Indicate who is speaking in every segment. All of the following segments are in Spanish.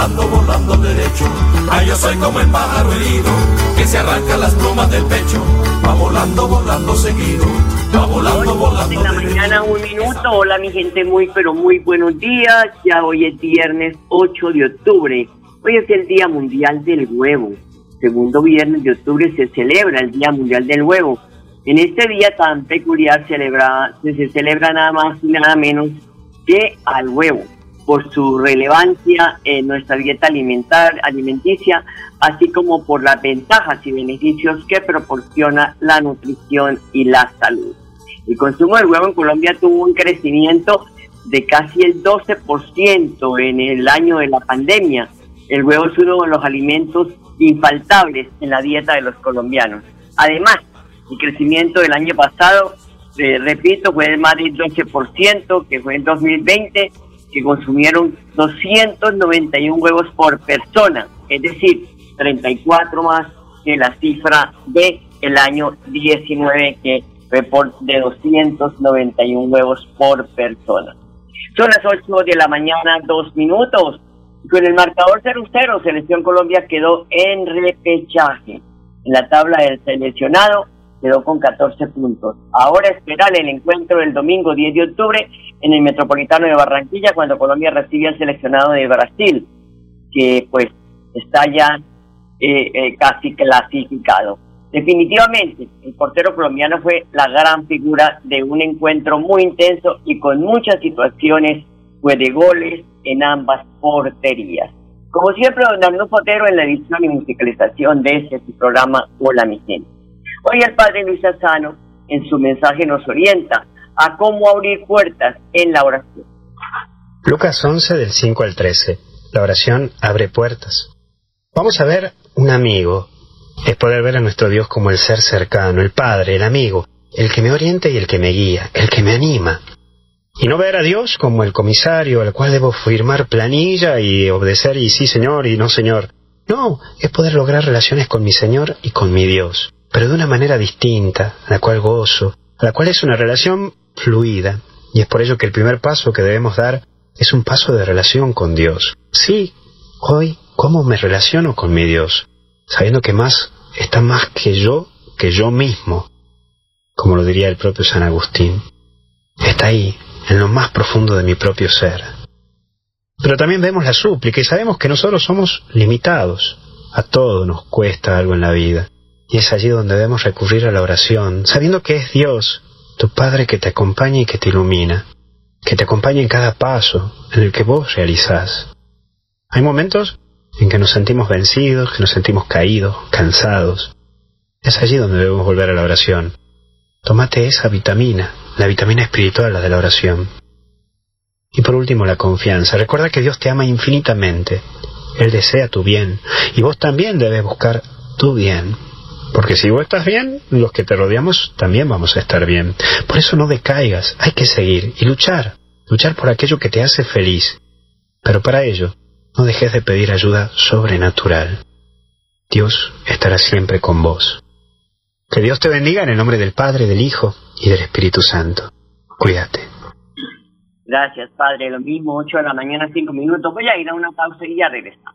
Speaker 1: volando, volando derecho. Ay, yo soy como el pájaro herido que se arranca las plumas del pecho. Va volando, volando seguido, va volando, volando
Speaker 2: En la
Speaker 1: derecho.
Speaker 2: mañana un minuto, hola mi gente, muy pero muy buenos días, ya hoy es viernes 8 de octubre, hoy es el Día Mundial del Huevo, segundo viernes de octubre se celebra el Día Mundial del Huevo, en este día tan peculiar celebra, se, se celebra nada más y nada menos que al huevo, por su relevancia en nuestra dieta alimentar, alimenticia, así como por las ventajas y beneficios que proporciona la nutrición y la salud. El consumo del huevo en Colombia tuvo un crecimiento de casi el 12% en el año de la pandemia. El huevo es uno de los alimentos infaltables en la dieta de los colombianos. Además, el crecimiento del año pasado, eh, repito, fue de más del 12%, que fue en 2020, que consumieron 291 huevos por persona, es decir, 34 más que la cifra de el año 19, que fue por de 291 huevos por persona. Son las 8 de la mañana, dos minutos. Con el marcador 0-0, Selección Colombia quedó en repechaje. En la tabla del seleccionado quedó con 14 puntos. Ahora esperar el encuentro del domingo 10 de octubre en el Metropolitano de Barranquilla cuando Colombia recibe al seleccionado de Brasil, que pues está ya eh, eh, casi clasificado. Definitivamente, el portero colombiano fue la gran figura de un encuentro muy intenso y con muchas situaciones fue de goles en ambas porterías. Como siempre, don Arnulfo Potero en la edición y musicalización de este programa Hola mi gente. Hoy el padre Luis Asano en su mensaje nos orienta a cómo abrir puertas en la oración.
Speaker 3: Lucas 11 del 5 al 13. La oración abre puertas. Vamos a ver un amigo. Es poder ver a nuestro Dios como el ser cercano, el Padre, el amigo, el que me orienta y el que me guía, el que me anima. Y no ver a Dios como el comisario al cual debo firmar planilla y obedecer y sí señor y no señor. No, es poder lograr relaciones con mi Señor y con mi Dios, pero de una manera distinta, la cual gozo, la cual es una relación fluida. Y es por ello que el primer paso que debemos dar es un paso de relación con Dios. Sí, hoy, ¿cómo me relaciono con mi Dios? Sabiendo que más está más que yo, que yo mismo, como lo diría el propio San Agustín. Está ahí, en lo más profundo de mi propio ser. Pero también vemos la súplica y sabemos que nosotros somos limitados. A todo nos cuesta algo en la vida. Y es allí donde debemos recurrir a la oración, sabiendo que es Dios, tu Padre que te acompaña y que te ilumina, que te acompaña en cada paso en el que vos realizás. Hay momentos en que nos sentimos vencidos, que nos sentimos caídos, cansados. Es allí donde debemos volver a la oración. Tómate esa vitamina, la vitamina espiritual, la de la oración. Y por último, la confianza. Recuerda que Dios te ama infinitamente. Él desea tu bien. Y vos también debes buscar tu bien. Porque si vos estás bien, los que te rodeamos también vamos a estar bien. Por eso no decaigas, hay que seguir y luchar. Luchar por aquello que te hace feliz. Pero para ello, no dejes de pedir ayuda sobrenatural. Dios estará siempre con vos. Que Dios te bendiga en el nombre del Padre, del Hijo y del Espíritu Santo. Cuídate.
Speaker 2: Gracias, Padre. Lo mismo, 8 de la mañana, 5 minutos. Voy a ir a una pausa y ya regresamos.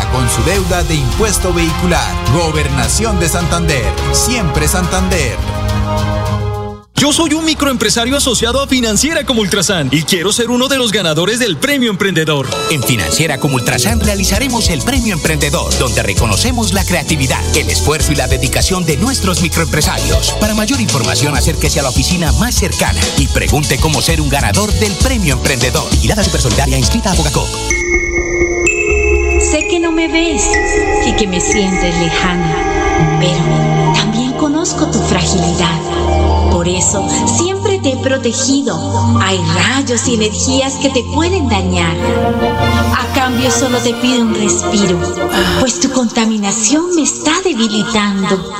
Speaker 4: con su deuda de impuesto vehicular. Gobernación de Santander. Siempre Santander.
Speaker 5: Yo soy un microempresario asociado a Financiera como Ultrasan y quiero ser uno de los ganadores del Premio Emprendedor.
Speaker 6: En Financiera como Ultrasan realizaremos el Premio Emprendedor, donde reconocemos la creatividad, el esfuerzo y la dedicación de nuestros microempresarios. Para mayor información, acérquese a la oficina más cercana y pregunte cómo ser un ganador del Premio Emprendedor. Vigilada Supersolidaria inscrita a Bogacop.
Speaker 7: Sé que no me ves y que me sientes lejana, pero también conozco tu fragilidad. Por eso siempre te he protegido. Hay rayos y energías que te pueden dañar. A cambio solo te pido un respiro, pues tu contaminación me está debilitando.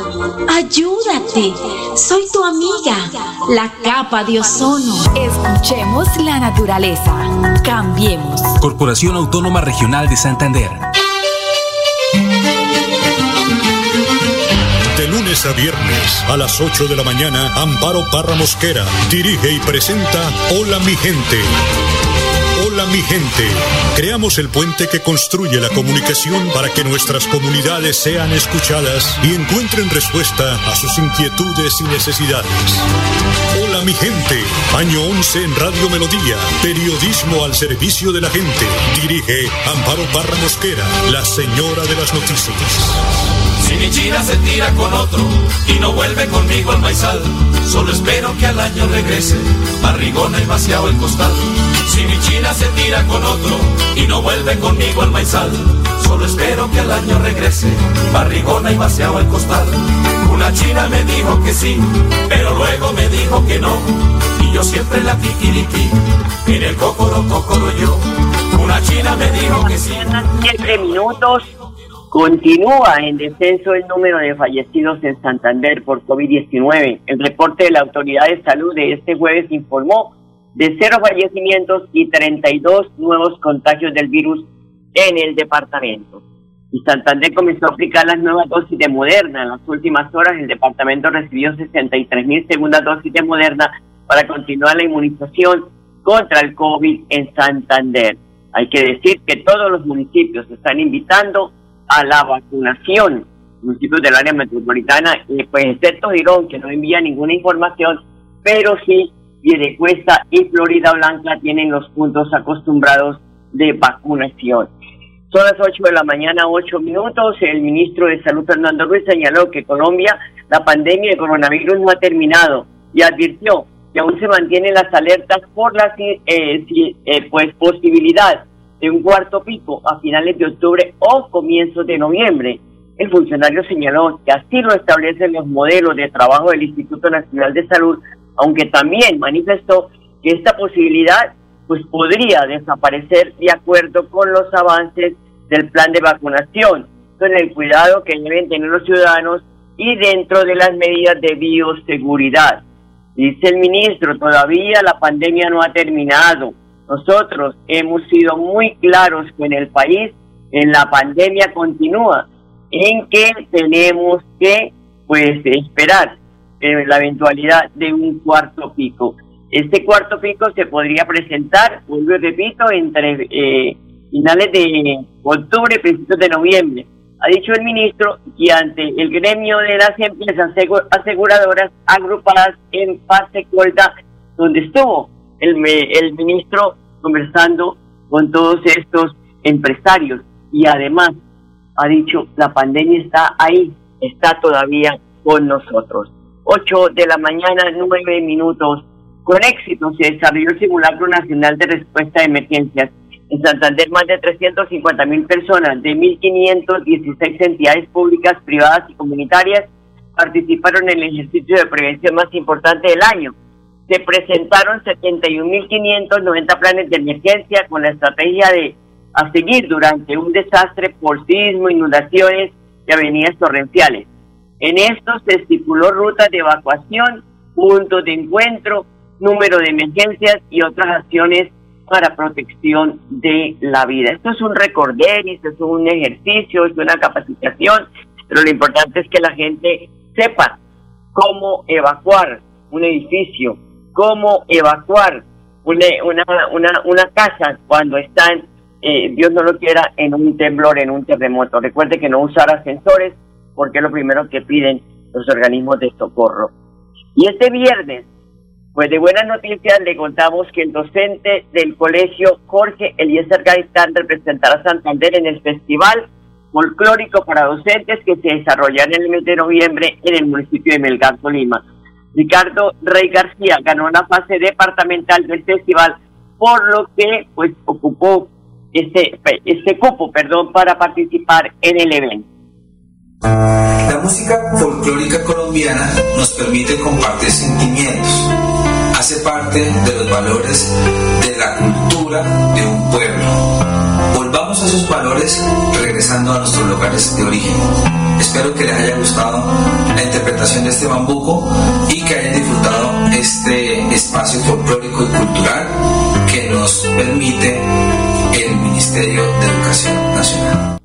Speaker 7: Ayúdate, soy tu amiga, la capa de ozono.
Speaker 8: Escuchemos la naturaleza. Cambiemos.
Speaker 9: Corporación Autónoma Regional de Santander.
Speaker 10: De lunes a viernes a las 8 de la mañana, Amparo Parra Mosquera dirige y presenta Hola mi gente. Hola mi gente. Creamos el puente que construye la comunicación para que nuestras comunidades sean escuchadas y encuentren respuesta a sus inquietudes y necesidades. Hola mi gente. Año 11 en Radio Melodía. Periodismo al servicio de la gente. Dirige Amparo Parra Mosquera, la señora de las noticias.
Speaker 1: Si mi china se tira con otro y no vuelve conmigo al maizal, solo espero que al año regrese, barrigona y vaciado el costal. Si mi china se tira con otro y no vuelve conmigo al maizal, solo espero que al año regrese, barrigona y vaciado el costal. Una china me dijo que sí, pero luego me dijo que no, y yo siempre la piquiriqui, en el cocoro cocoro yo. Una china me dijo que sí.
Speaker 2: Siete minutos. Continúa en descenso el número de fallecidos en Santander por COVID-19. El reporte de la Autoridad de Salud de este jueves informó de cero fallecimientos y 32 nuevos contagios del virus en el departamento. Y Santander comenzó a aplicar las nuevas dosis de Moderna. En las últimas horas el departamento recibió 63 mil segundas dosis de Moderna para continuar la inmunización contra el COVID en Santander. Hay que decir que todos los municipios están invitando a la vacunación. Municipios del área metropolitana, eh, pues excepto Girón, que no envía ninguna información, pero sí Piedecuesta y Florida Blanca tienen los puntos acostumbrados de vacunación. Son las 8 de la mañana, 8 minutos. El ministro de Salud, Fernando Ruiz, señaló que Colombia, la pandemia de coronavirus no ha terminado y advirtió que aún se mantienen las alertas por la eh, eh, pues, posibilidad de un cuarto pico a finales de octubre o comienzos de noviembre. El funcionario señaló que así lo establecen los modelos de trabajo del Instituto Nacional de Salud, aunque también manifestó que esta posibilidad pues podría desaparecer de acuerdo con los avances del plan de vacunación, con el cuidado que deben tener los ciudadanos y dentro de las medidas de bioseguridad. Dice el ministro, todavía la pandemia no ha terminado. Nosotros hemos sido muy claros que en el país, en la pandemia continúa, en que tenemos que pues esperar eh, la eventualidad de un cuarto pico. Este cuarto pico se podría presentar, vuelvo y repito, entre eh, finales de octubre y principios de noviembre. Ha dicho el ministro que ante el gremio de las empresas aseguradoras agrupadas en fase corta, donde estuvo el, el ministro conversando con todos estos empresarios y además ha dicho la pandemia está ahí, está todavía con nosotros. 8 de la mañana, 9 minutos. Con éxito se desarrolló el simulacro nacional de respuesta a emergencias. En Santander, más de 350 mil personas de 1.516 entidades públicas, privadas y comunitarias participaron en el ejercicio de prevención más importante del año. Se presentaron 71.590 planes de emergencia con la estrategia de a seguir durante un desastre por sismo, inundaciones y avenidas torrenciales. En esto se estipuló rutas de evacuación, puntos de encuentro, número de emergencias y otras acciones para protección de la vida. Esto es un recorderis, es un ejercicio, es una capacitación, pero lo importante es que la gente sepa cómo evacuar un edificio, cómo evacuar una, una, una, una casa cuando están eh, Dios no lo quiera, en un temblor, en un terremoto. Recuerde que no usar ascensores porque es lo primero que piden los organismos de socorro. Y este viernes, pues de buenas noticias le contamos que el docente del colegio Jorge Eliezer Gaitán representará a Santander en el Festival Folclórico para Docentes que se desarrollará en el mes de noviembre en el municipio de Melgar, Lima. Ricardo Rey García ganó la fase departamental del festival, por lo que pues ocupó este, este cupo perdón, para participar en el evento.
Speaker 11: La música folclórica colombiana nos permite compartir sentimientos, hace parte de los valores de la cultura de un pueblo. Volvamos a esos valores regresando a nuestros lugares de origen. Espero que les haya gustado la interpretación de este bambuco y que hayan disfrutado este espacio folclórico y cultural que nos permite el Ministerio de Educación Nacional.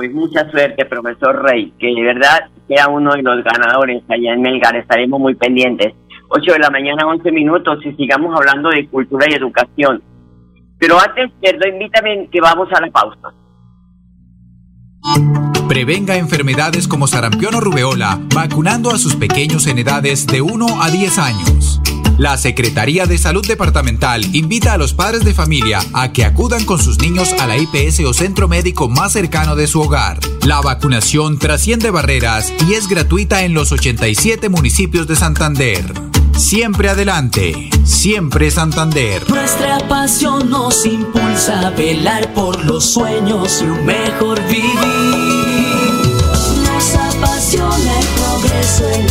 Speaker 2: Pues mucha suerte, profesor Rey, que de verdad sea uno de los ganadores allá en Melgar, estaremos muy pendientes. 8 de la mañana, 11 minutos, y sigamos hablando de cultura y educación. Pero antes, perdón, invítame que vamos a la pausa.
Speaker 4: Prevenga enfermedades como sarampión o rubeola, vacunando a sus pequeños en edades de 1 a 10 años. La Secretaría de Salud Departamental invita a los padres de familia a que acudan con sus niños a la IPS o centro médico más cercano de su hogar. La vacunación trasciende barreras y es gratuita en los 87 municipios de Santander. Siempre adelante, siempre Santander.
Speaker 12: Nuestra pasión nos impulsa a velar por los sueños y un mejor vivir. Nos apasiona el progreso, el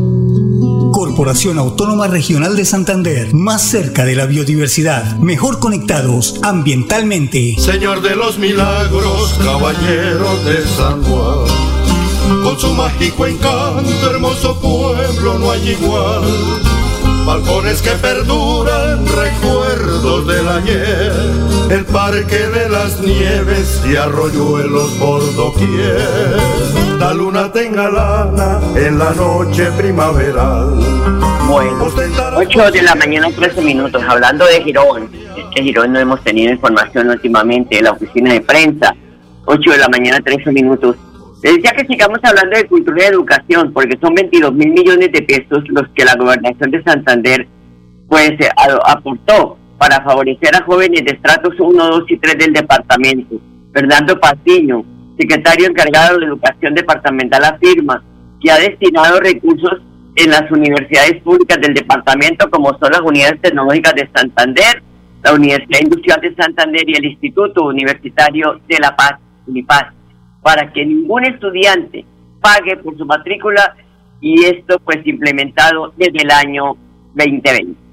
Speaker 13: Corporación Autónoma Regional de Santander, más cerca de la biodiversidad, mejor conectados ambientalmente.
Speaker 14: Señor de los milagros, caballero de San Juan, con su mágico encanto, hermoso pueblo no hay igual. Balcones que perduran, recuerdos del ayer, el parque de las nieves y arroyuelos por doquier. La luna tenga lana en la noche primaveral.
Speaker 2: Bueno, 8 de la mañana, 13 minutos, hablando de Girón. Es que Girón no hemos tenido información últimamente de la oficina de prensa. 8 de la mañana, 13 minutos. Les decía que sigamos hablando de cultura y educación, porque son 22 mil millones de pesos los que la gobernación de Santander pues eh, aportó para favorecer a jóvenes de estratos 1, 2 y 3 del departamento. Fernando Patiño, secretario encargado de educación departamental, afirma que ha destinado recursos en las universidades públicas del departamento, como son las unidades tecnológicas de Santander, la Universidad Industrial de Santander y el Instituto Universitario de La Paz, UNIPAZ, para que ningún estudiante pague por su matrícula y esto pues implementado desde el año 2020.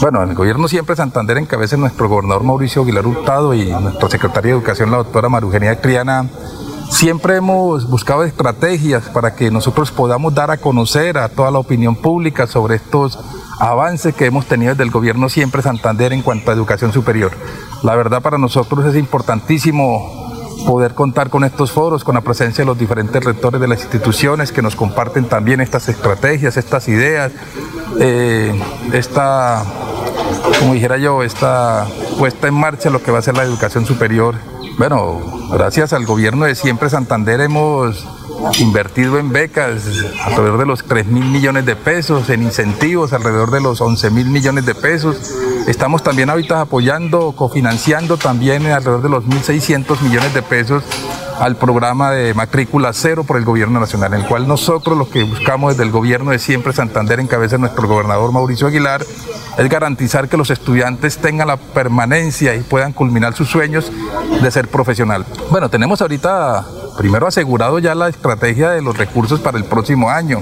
Speaker 15: Bueno, el gobierno siempre Santander encabeza nuestro gobernador Mauricio Aguilar Hurtado y nuestra secretaria de Educación, la doctora Marugenia Criana, Siempre hemos buscado estrategias para que nosotros podamos dar a conocer a toda la opinión pública sobre estos avances que hemos tenido desde el gobierno siempre Santander en cuanto a educación superior. La verdad para nosotros es importantísimo poder contar con estos foros, con la presencia de los diferentes rectores de las instituciones que nos comparten también estas estrategias, estas ideas, eh, esta, como dijera yo, esta puesta en marcha lo que va a ser la educación superior. Bueno, gracias al gobierno de siempre Santander hemos invertido en becas alrededor de los 3 mil millones de pesos, en incentivos alrededor de los 11 mil millones de pesos. Estamos también ahorita apoyando, cofinanciando también alrededor de los 1.600 millones de pesos al programa de matrícula cero por el gobierno nacional, en el cual nosotros lo que buscamos desde el gobierno de siempre Santander en cabeza de nuestro gobernador Mauricio Aguilar es garantizar que los estudiantes tengan la permanencia y puedan culminar sus sueños de ser profesional. Bueno, tenemos ahorita primero asegurado ya la estrategia de los recursos para el próximo año.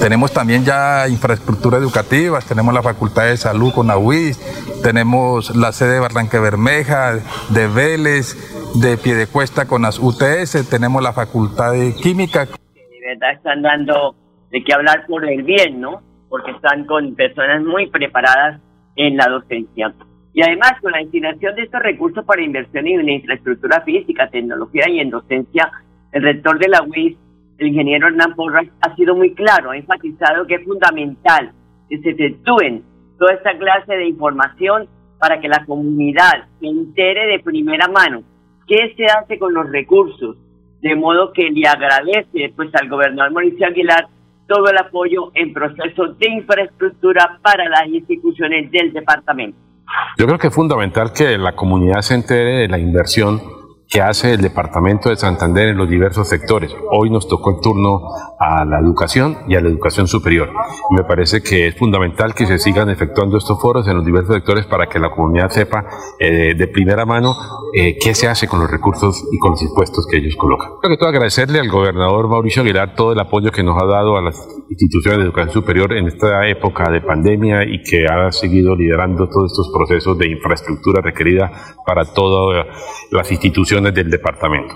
Speaker 15: Tenemos también ya infraestructura educativa, tenemos la Facultad de Salud con AUIS, tenemos la sede de Barranque Bermeja, de Vélez, de Piedecuesta con las UTS, tenemos la Facultad de Química.
Speaker 2: De verdad están dando de qué hablar por el bien, ¿no? Porque están con personas muy preparadas en la docencia. Y además, con la destinación de estos recursos para inversión en infraestructura física, tecnología y en docencia, el rector de la UIS, el ingeniero Hernán Porras, ha sido muy claro, ha enfatizado que es fundamental que se efectúen toda esta clase de información para que la comunidad se entere de primera mano qué se hace con los recursos, de modo que le agradece pues al gobernador Mauricio Aguilar todo el apoyo en procesos de infraestructura para las instituciones del departamento.
Speaker 16: Yo creo que es fundamental que la comunidad se entere de la inversión que hace el Departamento de Santander en los diversos sectores. Hoy nos tocó el turno a la educación y a la educación superior. Me parece que es fundamental que se sigan efectuando estos foros en los diversos sectores para que la comunidad sepa eh, de primera mano eh, qué se hace con los recursos y con los impuestos que ellos colocan. Creo que todo agradecerle al gobernador Mauricio Aguilar todo el apoyo que nos ha dado a las instituciones de educación superior en esta época de pandemia y que ha seguido liderando todos estos procesos de infraestructura requerida para todas las instituciones del departamento.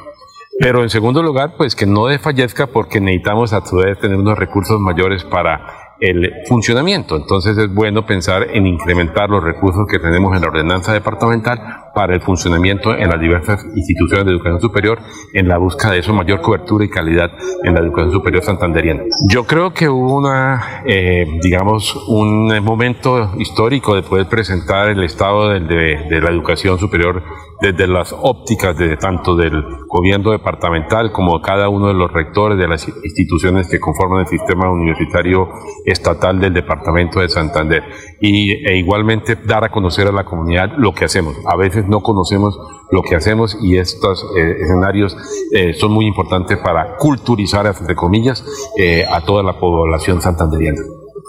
Speaker 16: Pero en segundo lugar, pues que no desfallezca porque necesitamos a su vez tener unos recursos mayores para el funcionamiento. Entonces es bueno pensar en incrementar los recursos que tenemos en la ordenanza departamental para el funcionamiento en las diversas instituciones de educación superior en la búsqueda de eso mayor cobertura y calidad en la educación superior santanderiana. Yo creo que hubo una, eh, digamos, un momento histórico de poder presentar el estado de, de la educación superior desde las ópticas de tanto del gobierno departamental como cada uno de los rectores de las instituciones que conforman el sistema universitario estatal del departamento de Santander y e igualmente dar a conocer a la comunidad lo que hacemos. A veces no conocemos lo que hacemos y estos eh, escenarios eh, son muy importantes para culturizar, entre comillas, eh, a toda la población santanderiana.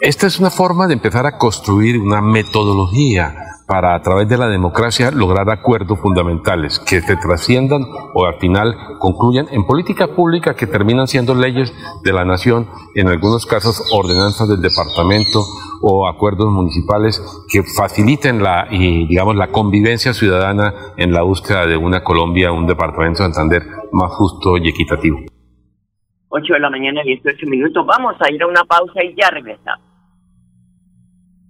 Speaker 16: Esta es una forma de empezar a construir una metodología para a través de la democracia lograr acuerdos fundamentales que se trasciendan o al final concluyan en política pública que terminan siendo leyes de la nación, en algunos casos ordenanzas del departamento o acuerdos municipales que faciliten la y digamos la convivencia ciudadana en la búsqueda de una Colombia, un departamento de Santander más justo y equitativo.
Speaker 2: 8 de la mañana, 18 minutos. Vamos a ir a una pausa y ya regresamos.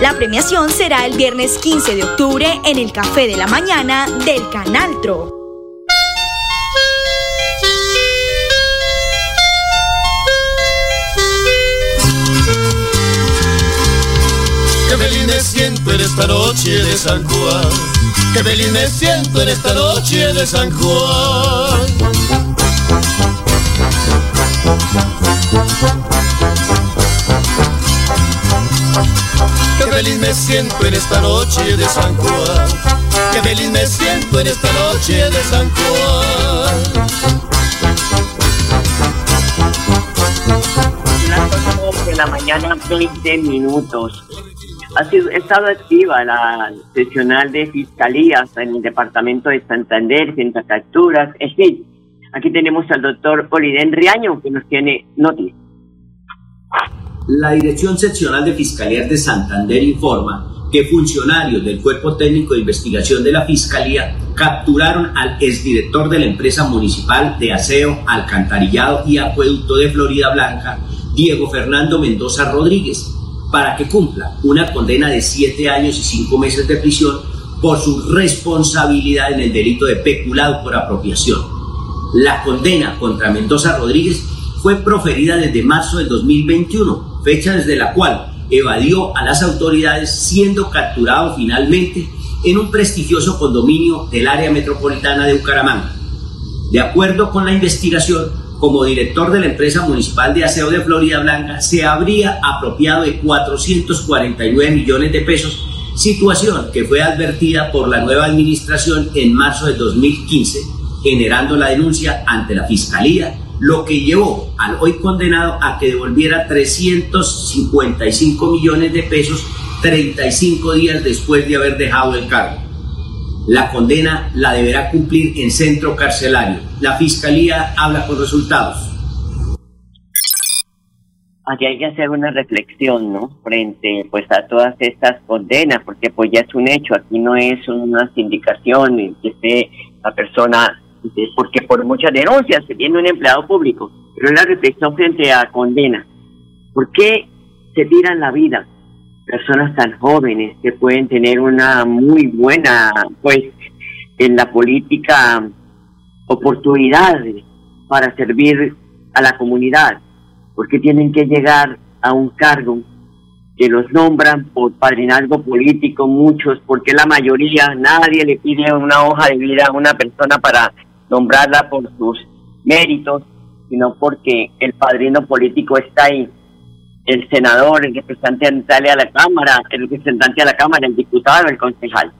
Speaker 17: La premiación será el viernes 15 de octubre en el Café de la Mañana del Canal Tro.
Speaker 14: Que siento en esta noche de San Juan. Qué feliz me siento en esta noche de San Juan. Feliz me siento en esta noche de San Juan. Qué feliz me siento en esta noche de San Juan.
Speaker 2: de la mañana, 20 minutos. Ha sido, estado activa la sesional de fiscalías en el departamento de Santander, frente capturas, en fin. Aquí tenemos al doctor Oliden Riaño que nos tiene noticias.
Speaker 18: La Dirección Seccional de Fiscalías de Santander informa que funcionarios del Cuerpo Técnico de Investigación de la Fiscalía capturaron al exdirector de la empresa municipal de aseo, alcantarillado y acueducto de Florida Blanca, Diego Fernando Mendoza Rodríguez, para que cumpla una condena de siete años y cinco meses de prisión por su responsabilidad en el delito de peculado por apropiación. La condena contra Mendoza Rodríguez fue proferida desde marzo del 2021, fecha desde la cual evadió a las autoridades siendo capturado finalmente en un prestigioso condominio del área metropolitana de Bucaramanga. De acuerdo con la investigación, como director de la empresa municipal de aseo de Florida Blanca, se habría apropiado de 449 millones de pesos, situación que fue advertida por la nueva administración en marzo de 2015, generando la denuncia ante la Fiscalía lo que llevó al hoy condenado a que devolviera 355 millones de pesos 35 días después de haber dejado el cargo. La condena la deberá cumplir en centro carcelario. La Fiscalía habla con resultados.
Speaker 2: Aquí hay que hacer una reflexión, ¿no? Frente pues a todas estas condenas, porque pues ya es un hecho, aquí no es una sindicación que esté la persona porque por muchas denuncias se tiene un empleado público, pero la reflexión frente a condena. ¿Por qué se tiran la vida personas tan jóvenes que pueden tener una muy buena, pues, en la política oportunidad para servir a la comunidad? ¿Por qué tienen que llegar a un cargo que los nombran por padrinazgo político muchos, porque la mayoría, nadie le pide una hoja de vida a una persona para nombrarla por sus méritos, sino porque el padrino político está ahí. El senador, el representante a la Cámara, el representante a la Cámara, el diputado, el concejal.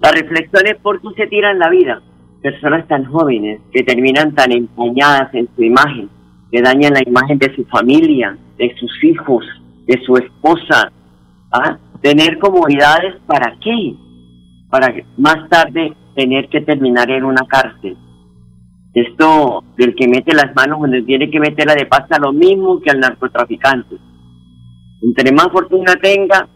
Speaker 2: La reflexión es por qué se tiran la vida. Personas tan jóvenes que terminan tan empañadas en su imagen, que dañan la imagen de su familia, de sus hijos, de su esposa. ¿Ah? Tener comodidades para qué? Para más tarde tener que terminar en una cárcel. Esto del que mete las manos donde tiene que meterla de pasta lo mismo que al narcotraficante. Entre más fortuna tenga,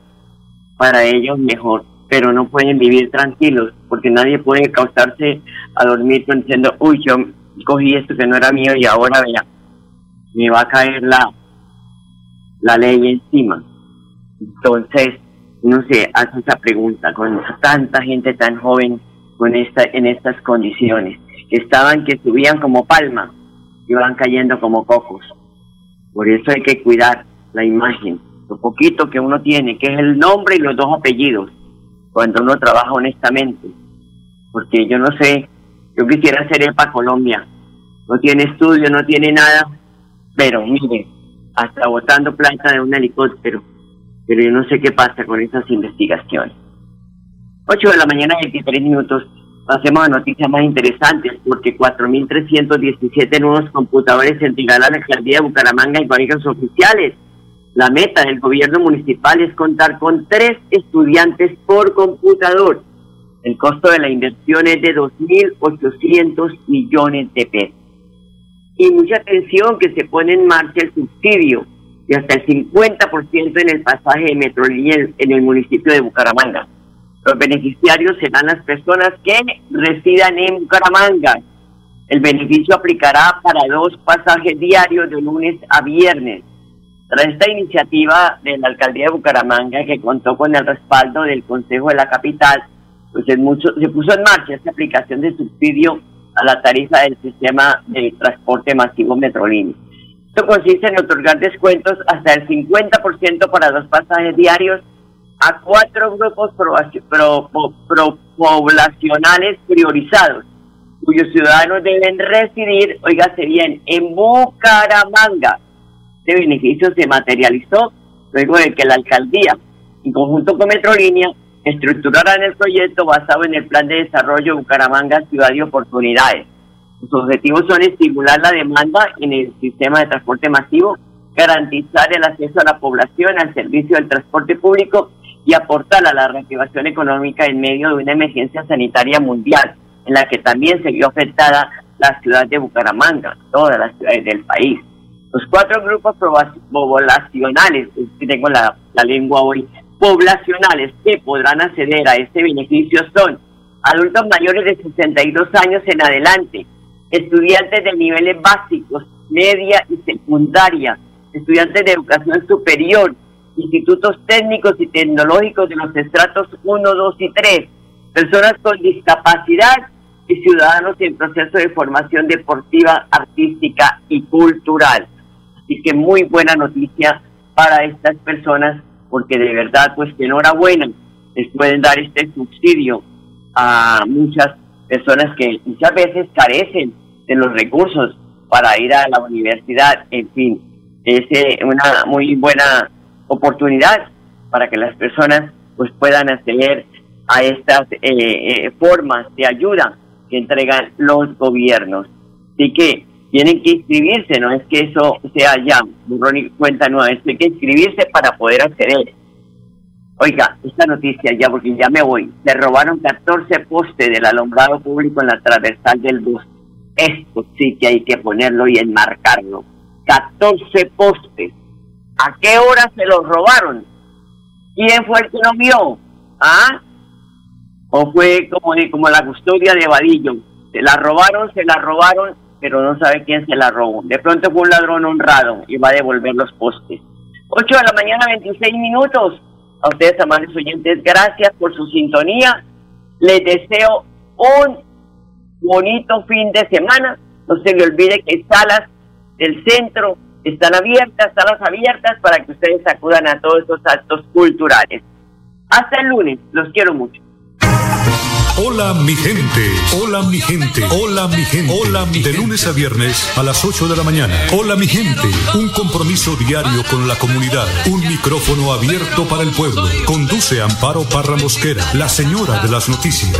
Speaker 2: para ellos mejor, pero no pueden vivir tranquilos porque nadie puede causarse a dormir diciendo, uy, yo cogí esto que no era mío y ahora vea, me va a caer la, la ley encima. Entonces, no se hace esa pregunta con tanta gente tan joven con esta, en estas condiciones, que estaban que subían como palma y van cayendo como cocos. Por eso hay que cuidar la imagen, lo poquito que uno tiene, que es el nombre y los dos apellidos, cuando uno trabaja honestamente. Porque yo no sé, yo quisiera ser EPA Colombia, no tiene estudio, no tiene nada, pero mire, hasta botando planta de un helicóptero, pero yo no sé qué pasa con esas investigaciones. 8 de la mañana, 23 minutos. Pasemos a noticias más interesantes, porque 4.317 nuevos computadores se entregarán a la alcaldía de Bucaramanga y colegios oficiales. La meta del gobierno municipal es contar con tres estudiantes por computador. El costo de la inversión es de 2.800 millones de pesos. Y mucha atención que se pone en marcha el subsidio de hasta el 50% en el pasaje de Metrolínea en el municipio de Bucaramanga. Los beneficiarios serán las personas que residan en Bucaramanga. El beneficio aplicará para dos pasajes diarios de lunes a viernes. Tras esta iniciativa de la alcaldía de Bucaramanga, que contó con el respaldo del Consejo de la Capital, pues mucho, se puso en marcha esta aplicación de subsidio a la tarifa del sistema de transporte masivo Metrolínea. Esto consiste en otorgar descuentos hasta el 50% para los pasajes diarios a cuatro grupos poblacionales priorizados, cuyos ciudadanos deben residir, oígase bien, en Bucaramanga. Este beneficio se materializó luego de que la alcaldía, en conjunto con Metrolínea, estructuraran el proyecto basado en el Plan de Desarrollo Bucaramanga Ciudad de Oportunidades. Los objetivos son estimular la demanda en el sistema de transporte masivo, garantizar el acceso a la población al servicio del transporte público y aportar a la reactivación económica en medio de una emergencia sanitaria mundial, en la que también se vio afectada la ciudad de Bucaramanga, todas las ciudades del país. Los cuatro grupos poblacionales, tengo la, la lengua hoy, poblacionales que podrán acceder a este beneficio son adultos mayores de 62 años en adelante, estudiantes de niveles básicos, media y secundaria, estudiantes de educación superior, institutos técnicos y tecnológicos de los estratos 1, 2 y 3, personas con discapacidad y ciudadanos en proceso de formación deportiva, artística y cultural. Así que muy buena noticia para estas personas, porque de verdad, pues enhorabuena, les pueden dar este subsidio a muchas personas que muchas veces carecen de los recursos para ir a la universidad, en fin, es eh, una muy buena oportunidad para que las personas pues puedan acceder a estas eh, eh, formas de ayuda que entregan los gobiernos. Así que tienen que inscribirse, no es que eso sea ya burrón y cuenta nueva, es que hay que inscribirse para poder acceder. Oiga, esta noticia ya, porque ya me voy, se robaron 14 postes del alumbrado público en la transversal del bus. Esto sí que hay que ponerlo y enmarcarlo. 14 postes ¿A qué hora se los robaron? ¿Quién fue el que lo vio? ¿Ah? ¿O fue como, como la custodia de Vadillo? Se la robaron, se la robaron, pero no sabe quién se la robó. De pronto fue un ladrón honrado y va a devolver los postes. 8 de la mañana, 26 minutos. A ustedes, amables oyentes, gracias por su sintonía. Les deseo un bonito fin de semana. No se le olvide que salas del centro están abiertas, salas abiertas para que ustedes acudan a todos estos actos culturales. Hasta el lunes, los quiero mucho.
Speaker 10: Hola mi gente, hola mi gente, hola mi gente, hola mi De lunes a viernes a las 8 de la mañana. Hola mi gente, un compromiso diario con la comunidad, un micrófono abierto para el pueblo. Conduce Amparo Parra Mosquera, la señora de las noticias.